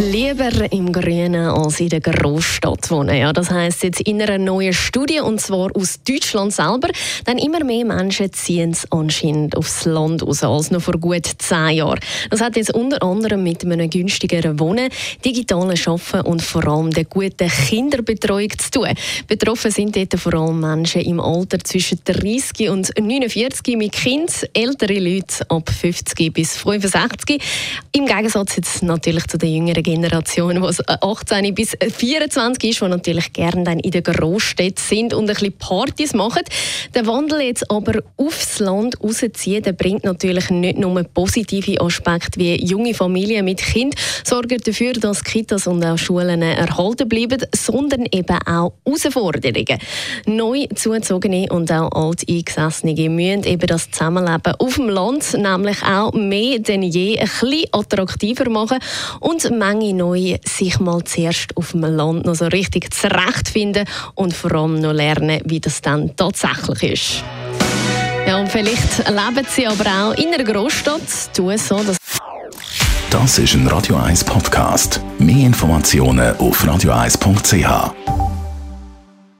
Lieber im Grünen als in der Großstadt wohnen. Ja, das heißt jetzt in einer neuen Studie und zwar aus Deutschland selber. Denn immer mehr Menschen ziehen es anscheinend aufs Land aus als noch vor gut zehn Jahren. Das hat jetzt unter anderem mit einem günstigeren Wohnen, digitalen Arbeiten und vor allem der guten Kinderbetreuung zu tun. Betroffen sind dort vor allem Menschen im Alter zwischen 30 und 49 mit Kind, ältere Leute ab 50 bis 65. Im Gegensatz jetzt natürlich zu den jüngeren Generation, die 18 äh, bis 24 ist, die natürlich gerne dann in den Großstädten sind und ein bisschen Partys machen. Der Wandel jetzt aber aufs Land rausziehen, der bringt natürlich nicht nur positive Aspekte wie junge Familien mit Kind, sorgen dafür, dass Kitas und auch Schulen erhalten bleiben, sondern eben auch Herausforderungen. Neu zugezogene und auch alteingesessene müssen eben das Zusammenleben auf dem Land nämlich auch mehr denn je ein bisschen attraktiver machen und manchmal Menge neu sich mal zuerst auf dem Land noch so richtig zurechtfinden und vor allem noch lernen, wie das dann tatsächlich ist. Ja, und vielleicht leben sie aber auch in einer Großstadt, tun so, dass das ist ein Radio 1 Podcast. Mehr Informationen auf radio1.ch.